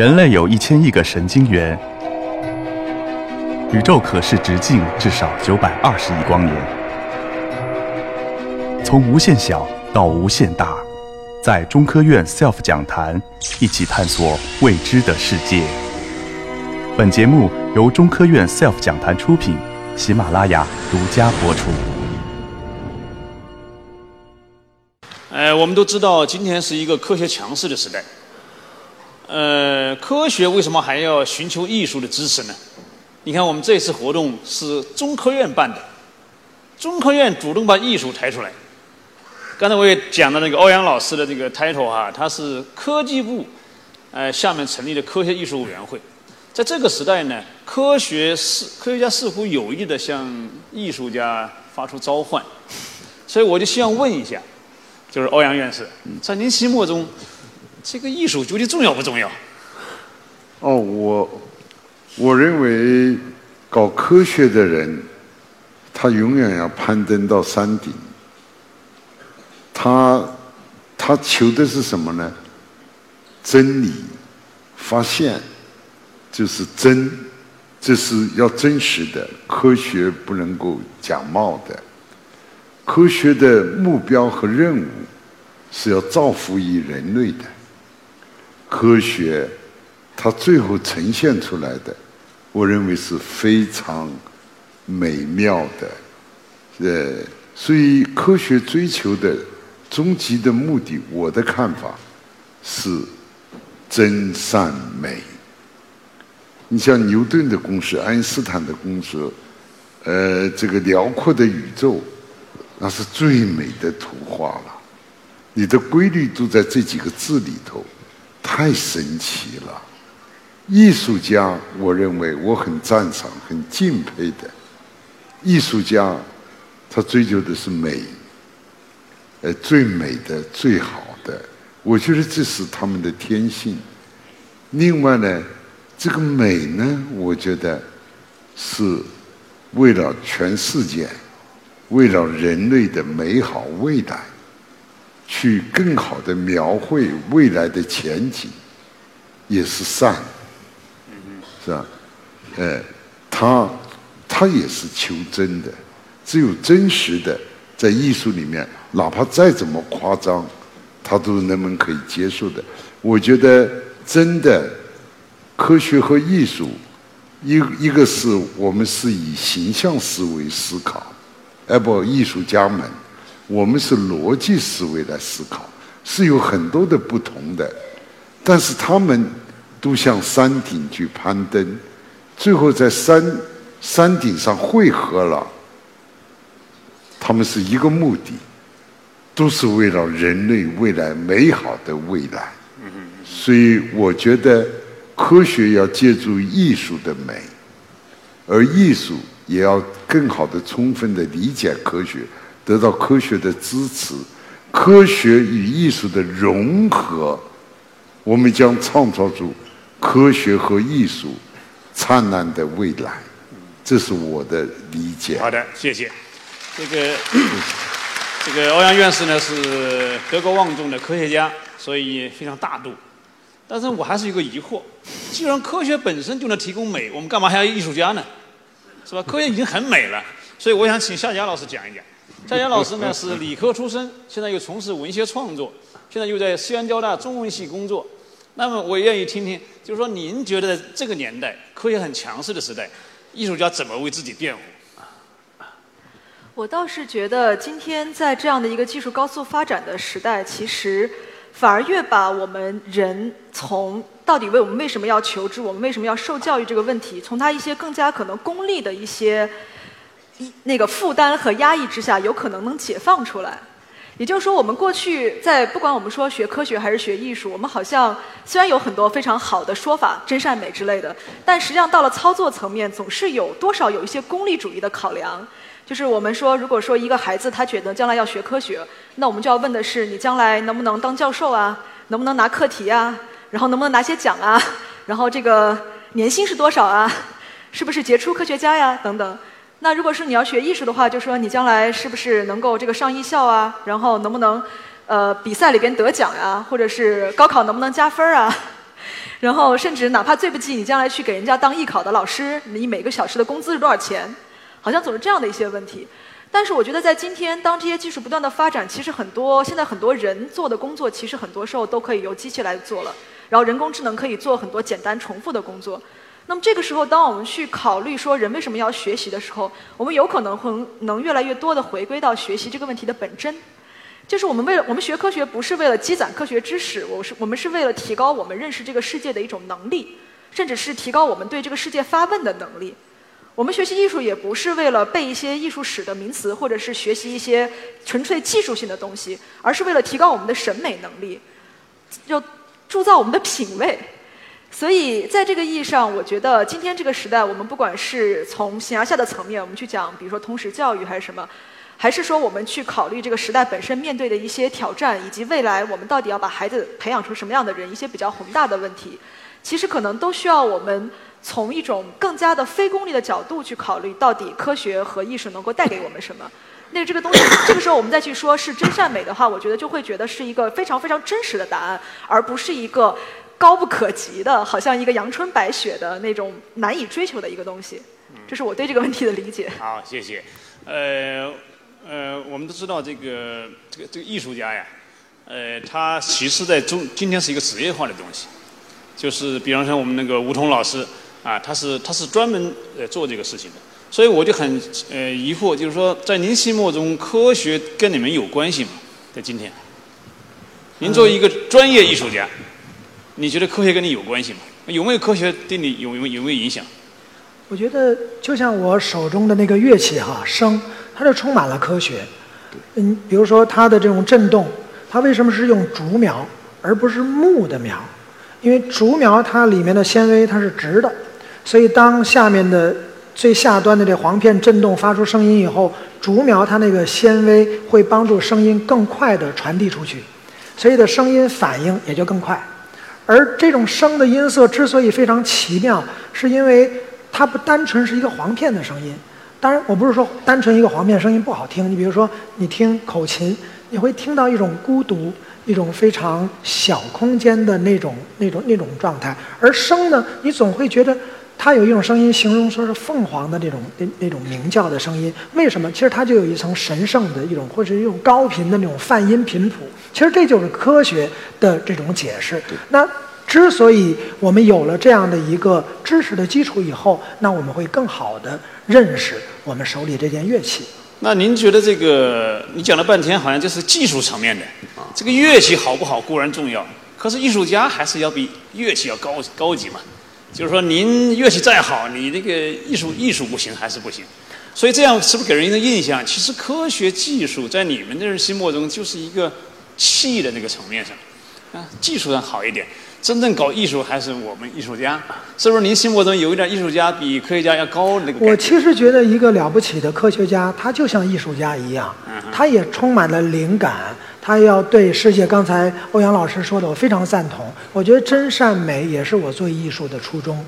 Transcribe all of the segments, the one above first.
人类有一千亿个神经元，宇宙可视直径至少九百二十亿光年。从无限小到无限大，在中科院 SELF 讲坛一起探索未知的世界。本节目由中科院 SELF 讲坛出品，喜马拉雅独家播出。呃，我们都知道今天是一个科学强势的时代。呃，科学为什么还要寻求艺术的支持呢？你看，我们这次活动是中科院办的，中科院主动把艺术抬出来。刚才我也讲了那个欧阳老师的这个 title 哈，他是科技部呃下面成立的科学艺术委员会。在这个时代呢，科学似科学家似乎有意的向艺术家发出召唤，所以我就希望问一下，就是欧阳院士，在您心目中。这个艺术究竟重要不重要？哦，我我认为搞科学的人，他永远要攀登到山顶。他他求的是什么呢？真理，发现就是真，这是要真实的。科学不能够假冒的。科学的目标和任务是要造福于人类的。科学，它最后呈现出来的，我认为是非常美妙的。呃，所以科学追求的终极的目的，我的看法是真善美。你像牛顿的公式、爱因斯坦的公式，呃，这个辽阔的宇宙，那是最美的图画了。你的规律都在这几个字里头。太神奇了！艺术家，我认为我很赞赏、很敬佩的。艺术家，他追求的是美，呃，最美的、最好的。我觉得这是他们的天性。另外呢，这个美呢，我觉得是为了全世界，为了人类的美好未来。去更好的描绘未来的前景，也是善，是吧？呃，他他也是求真的，只有真实的在艺术里面，哪怕再怎么夸张，他都是人们可以接受的。我觉得真的科学和艺术，一一个是我们是以形象思维思考，而不艺术家们。我们是逻辑思维来思考，是有很多的不同的，但是他们都向山顶去攀登，最后在山山顶上汇合了。他们是一个目的，都是为了人类未来美好的未来。所以我觉得科学要借助艺术的美，而艺术也要更好的、充分的理解科学。得到科学的支持，科学与艺术的融合，我们将创造出科学和艺术灿烂的未来。这是我的理解。好的，谢谢。这个 这个欧阳院士呢是德高望重的科学家，所以非常大度。但是我还是有个疑惑：既然科学本身就能提供美，我们干嘛还要艺术家呢？是吧？科学已经很美了，所以我想请夏佳老师讲一讲。夏佳老师呢 是理科出身，现在又从事文学创作，现在又在西安交大中文系工作。那么我愿意听听，就是说您觉得这个年代科学很强势的时代，艺术家怎么为自己辩护？我倒是觉得，今天在这样的一个技术高速发展的时代，其实反而越把我们人从到底为我们为什么要求知，我们为什么要受教育这个问题，从他一些更加可能功利的一些。那个负担和压抑之下，有可能能解放出来。也就是说，我们过去在不管我们说学科学还是学艺术，我们好像虽然有很多非常好的说法，真善美之类的，但实际上到了操作层面，总是有多少有一些功利主义的考量。就是我们说，如果说一个孩子他觉得将来要学科学，那我们就要问的是，你将来能不能当教授啊？能不能拿课题啊？然后能不能拿些奖啊？然后这个年薪是多少啊？是不是杰出科学家呀？等等。那如果是你要学艺术的话，就说你将来是不是能够这个上艺校啊？然后能不能，呃，比赛里边得奖呀？或者是高考能不能加分啊？然后甚至哪怕最不济，你将来去给人家当艺考的老师，你每个小时的工资是多少钱？好像总是这样的一些问题。但是我觉得在今天，当这些技术不断的发展，其实很多现在很多人做的工作，其实很多时候都可以由机器来做了。然后人工智能可以做很多简单重复的工作。那么这个时候，当我们去考虑说人为什么要学习的时候，我们有可能会能越来越多的回归到学习这个问题的本真。就是我们为了我们学科学不是为了积攒科学知识，我是我们是为了提高我们认识这个世界的一种能力，甚至是提高我们对这个世界发问的能力。我们学习艺术也不是为了背一些艺术史的名词，或者是学习一些纯粹技术性的东西，而是为了提高我们的审美能力，就铸造我们的品味。所以在这个意义上，我觉得今天这个时代，我们不管是从形而下的层面，我们去讲，比如说通识教育还是什么，还是说我们去考虑这个时代本身面对的一些挑战，以及未来我们到底要把孩子培养成什么样的人，一些比较宏大的问题，其实可能都需要我们。从一种更加的非功利的角度去考虑，到底科学和艺术能够带给我们什么？那这个东西，这个时候我们再去说是真善美的话，我觉得就会觉得是一个非常非常真实的答案，而不是一个高不可及的，好像一个阳春白雪的那种难以追求的一个东西。这是我对这个问题的理解。好，谢谢。呃呃，我们都知道这个这个这个艺术家呀，呃，他其实在中今天是一个职业化的东西，就是比方说我们那个吴桐老师。啊，他是他是专门呃做这个事情的，所以我就很呃疑惑，就是说在您心目中，科学跟你们有关系吗？在今天，您作为一个专业艺术家，你觉得科学跟你有关系吗？有没有科学对你有有有没有影响？我觉得就像我手中的那个乐器哈，声，它就充满了科学。嗯，比如说它的这种振动，它为什么是用竹苗而不是木的苗？因为竹苗它里面的纤维它是直的。所以，当下面的最下端的这簧片振动发出声音以后，竹苗它那个纤维会帮助声音更快地传递出去，所以的声音反应也就更快。而这种声的音色之所以非常奇妙，是因为它不单纯是一个簧片的声音。当然，我不是说单纯一个簧片声音不好听。你比如说，你听口琴，你会听到一种孤独、一种非常小空间的那种、那种、那种状态。而声呢，你总会觉得。它有一种声音，形容说是凤凰的这种那那种鸣叫的声音。为什么？其实它就有一层神圣的一种，或者一种高频的那种泛音频谱。其实这就是科学的这种解释。那之所以我们有了这样的一个知识的基础以后，那我们会更好的认识我们手里这件乐器。那您觉得这个？你讲了半天，好像就是技术层面的。这个乐器好不好固然重要，可是艺术家还是要比乐器要高高级嘛。就是说，您乐器再好，你那个艺术艺术不行还是不行，所以这样是不是给人一个印象？其实科学技术在你们的人心目中就是一个气的那个层面上，啊，技术上好一点，真正搞艺术还是我们艺术家，是不是？您心目中有一点艺术家比科学家要高那个？我其实觉得一个了不起的科学家，他就像艺术家一样，他也充满了灵感。他要对世界，刚才欧阳老师说的，我非常赞同。我觉得真善美也是我做艺术的初衷。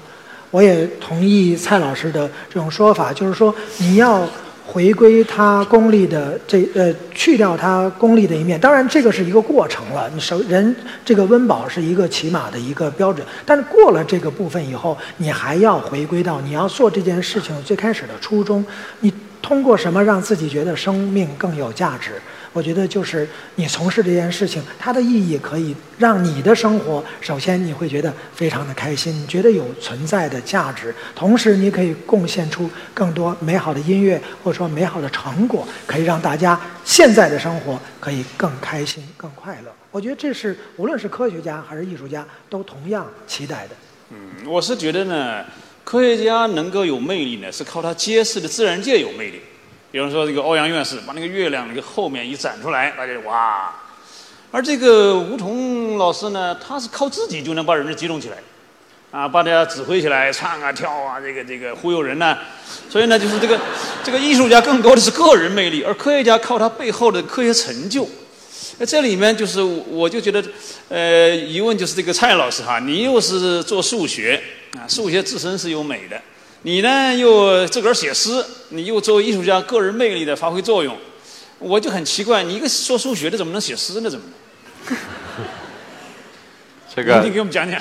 我也同意蔡老师的这种说法，就是说你要回归他功利的这呃，去掉他功利的一面。当然，这个是一个过程了。你首人这个温饱是一个起码的一个标准，但是过了这个部分以后，你还要回归到你要做这件事情最开始的初衷。你通过什么让自己觉得生命更有价值？我觉得就是你从事这件事情，它的意义可以让你的生活，首先你会觉得非常的开心，觉得有存在的价值，同时你可以贡献出更多美好的音乐或者说美好的成果，可以让大家现在的生活可以更开心、更快乐。我觉得这是无论是科学家还是艺术家都同样期待的。嗯，我是觉得呢，科学家能够有魅力呢，是靠他揭示的自然界有魅力。比方说，这个欧阳院士把那个月亮那个后面一展出来，大家就哇！而这个吴彤老师呢，他是靠自己就能把人激动起来，啊，把大家指挥起来，唱啊跳啊，这个这个忽悠人呢。所以呢，就是这个这个艺术家更多的是个人魅力，而科学家靠他背后的科学成就。那这里面就是，我就觉得，呃，疑问就是这个蔡老师哈，你又是做数学啊，数学自身是有美的。你呢又自个儿写诗，你又作为艺术家个人魅力的发挥作用，我就很奇怪，你一个说数学的怎么能写诗呢？怎么？这个你给我们讲讲。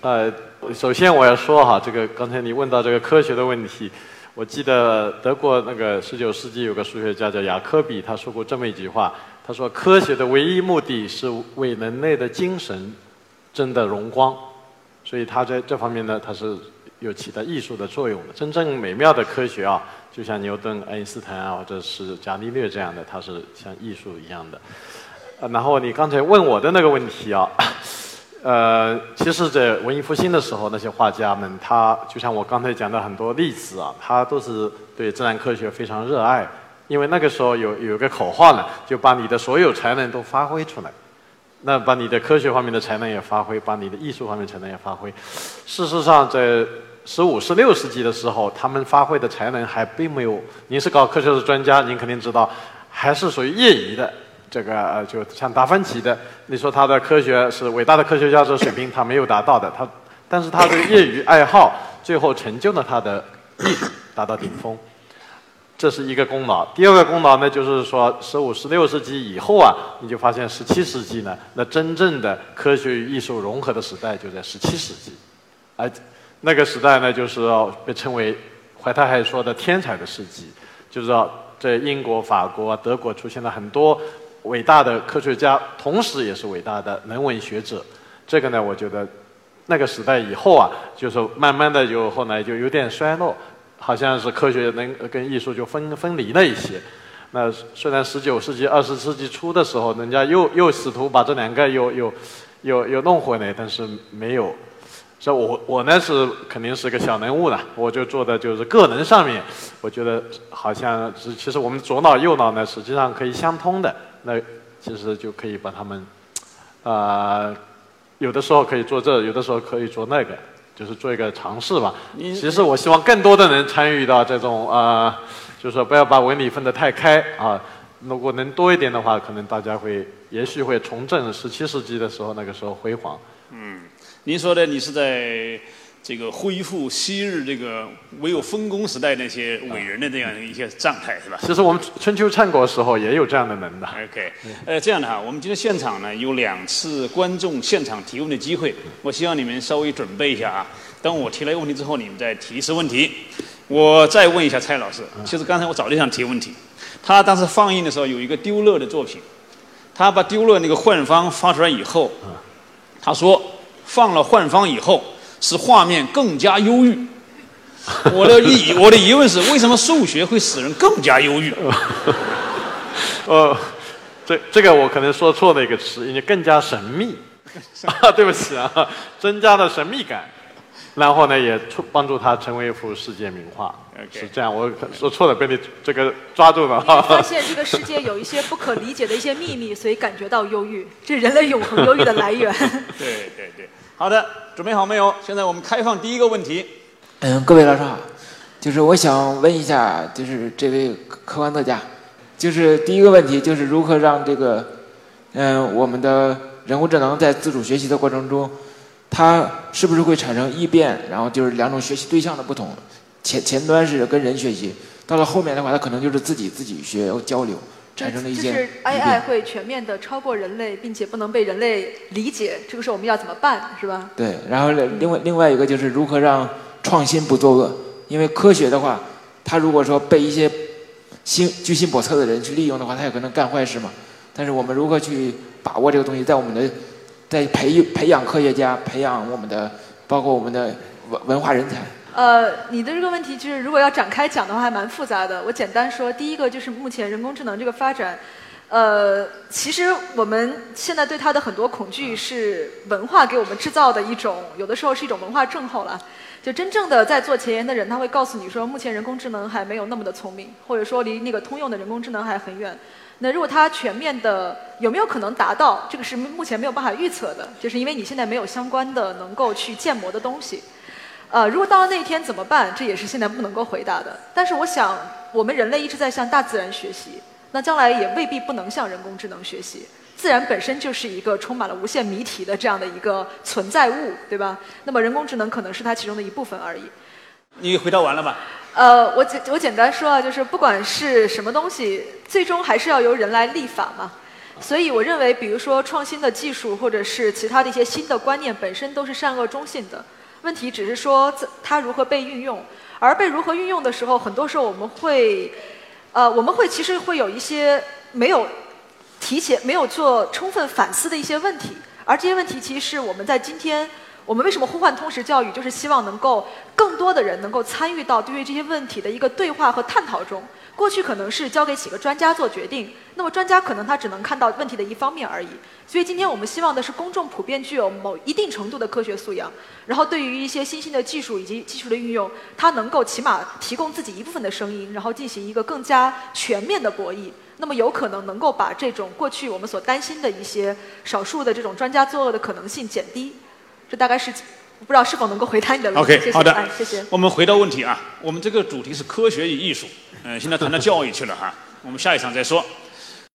呃，首先我要说哈，这个刚才你问到这个科学的问题，我记得德国那个十九世纪有个数学家叫雅科比，他说过这么一句话，他说科学的唯一目的是为人类的精神争得荣光，所以他在这方面呢，他是有起到艺术的作用的。真正美妙的科学啊，就像牛顿、爱因斯坦啊，或者是伽利略这样的，它是像艺术一样的。呃，然后你刚才问我的那个问题啊，呃，其实，在文艺复兴的时候，那些画家们，他就像我刚才讲的很多例子啊，他都是对自然科学非常热爱，因为那个时候有有个口号呢，就把你的所有才能都发挥出来，那把你的科学方面的才能也发挥，把你的艺术方面才能也发挥。事实上，在十五、十六世纪的时候，他们发挥的才能还并没有。您是搞科学的专家，您肯定知道，还是属于业余的。这个呃，就像达芬奇的，你说他的科学是伟大的科学家这水平，他没有达到的。他，但是他的业余爱好最后成就了他的艺术达到顶峰，这是一个功劳。第二个功劳呢，就是说十五、十六世纪以后啊，你就发现十七世纪呢，那真正的科学与艺术融合的时代就在十七世纪，而那个时代呢，就是被称为怀特还说的天才的世纪，就是说在英国、法国、德国出现了很多。伟大的科学家，同时也是伟大的人文学者。这个呢，我觉得那个时代以后啊，就是慢慢的就后来就有点衰落，好像是科学能跟艺术就分分离了一些。那虽然十九世纪、二十世纪初的时候，人家又又试图把这两个又又又又弄回来，但是没有。所以我我呢是肯定是个小人物了，我就做的就是个人上面，我觉得好像是其实我们左脑右脑呢实际上可以相通的。那其实就可以把他们，啊，有的时候可以做这，有的时候可以做那个，就是做一个尝试吧。其实我希望更多的人参与到这种啊，就是说不要把文理分得太开啊。如果能多一点的话，可能大家会也许会重振十七世纪的时候那个时候辉煌。嗯，您说的你是在。这个恢复昔日这个唯有分工时代那些伟人的这样一些状态是吧？其实我们春秋战国时候也有这样的人的。OK，呃，这样的哈，我们今天现场呢有两次观众现场提问的机会，我希望你们稍微准备一下啊。等我提了一个问题之后，你们再提示问题。我再问一下蔡老师，其实刚才我早就想提问题。他当时放映的时候有一个丢勒的作品，他把丢勒那个幻方发出来以后，他说放了幻方以后。使画面更加忧郁。我的疑 我的疑问是，为什么数学会使人更加忧郁？呃，这这个我可能说错了一个词，因为更加神秘。啊，对不起啊，增加了神秘感，然后呢，也出帮助他成为一幅世界名画。是这样，我说错了，被你这个抓住了。发现这个世界有一些不可理解的一些秘密，所以感觉到忧郁，这人类永恒忧郁的来源。对对对。好的，准备好没有？现在我们开放第一个问题。嗯，各位老师好，就是我想问一下，就是这位客客观作家，就是第一个问题就是如何让这个，嗯，我们的人工智能在自主学习的过程中，它是不是会产生异变？然后就是两种学习对象的不同，前前端是跟人学习，到了后面的话，它可能就是自己自己学交流。产生了一些，就是 AI 会全面的超过人类，并且不能被人类理解，这个时候我们要怎么办，是吧？对，然后另外另外一个就是如何让创新不作恶，因为科学的话，它如果说被一些心居心叵测的人去利用的话，它有可能干坏事嘛。但是我们如何去把握这个东西，在我们的在培育培养科学家，培养我们的包括我们的文文化人才。呃，你的这个问题就是，如果要展开讲的话，还蛮复杂的。我简单说，第一个就是目前人工智能这个发展，呃，其实我们现在对它的很多恐惧是文化给我们制造的一种，有的时候是一种文化症候了。就真正的在做前沿的人，他会告诉你说，目前人工智能还没有那么的聪明，或者说离那个通用的人工智能还很远。那如果它全面的有没有可能达到，这个是目前没有办法预测的，就是因为你现在没有相关的能够去建模的东西。呃，如果到了那一天怎么办？这也是现在不能够回答的。但是我想，我们人类一直在向大自然学习，那将来也未必不能向人工智能学习。自然本身就是一个充满了无限谜题的这样的一个存在物，对吧？那么人工智能可能是它其中的一部分而已。你回答完了吧？呃，我简我简单说啊，就是不管是什么东西，最终还是要由人来立法嘛。所以我认为，比如说创新的技术或者是其他的一些新的观念本身都是善恶中性的，问题只是说它如何被运用，而被如何运用的时候，很多时候我们会，呃，我们会其实会有一些没有提前、没有做充分反思的一些问题，而这些问题其实是我们在今天。我们为什么呼唤通识教育？就是希望能够更多的人能够参与到对于这些问题的一个对话和探讨中。过去可能是交给几个专家做决定，那么专家可能他只能看到问题的一方面而已。所以今天我们希望的是公众普遍具有某一定程度的科学素养，然后对于一些新兴的技术以及技术的运用，他能够起码提供自己一部分的声音，然后进行一个更加全面的博弈。那么有可能能够把这种过去我们所担心的一些少数的这种专家作恶的可能性减低。这大概是不知道是否能够回答你的问题。OK，好的，谢谢。我们回到问题啊，我们这个主题是科学与艺术，嗯，现在谈到教育去了哈，我们下一场再说。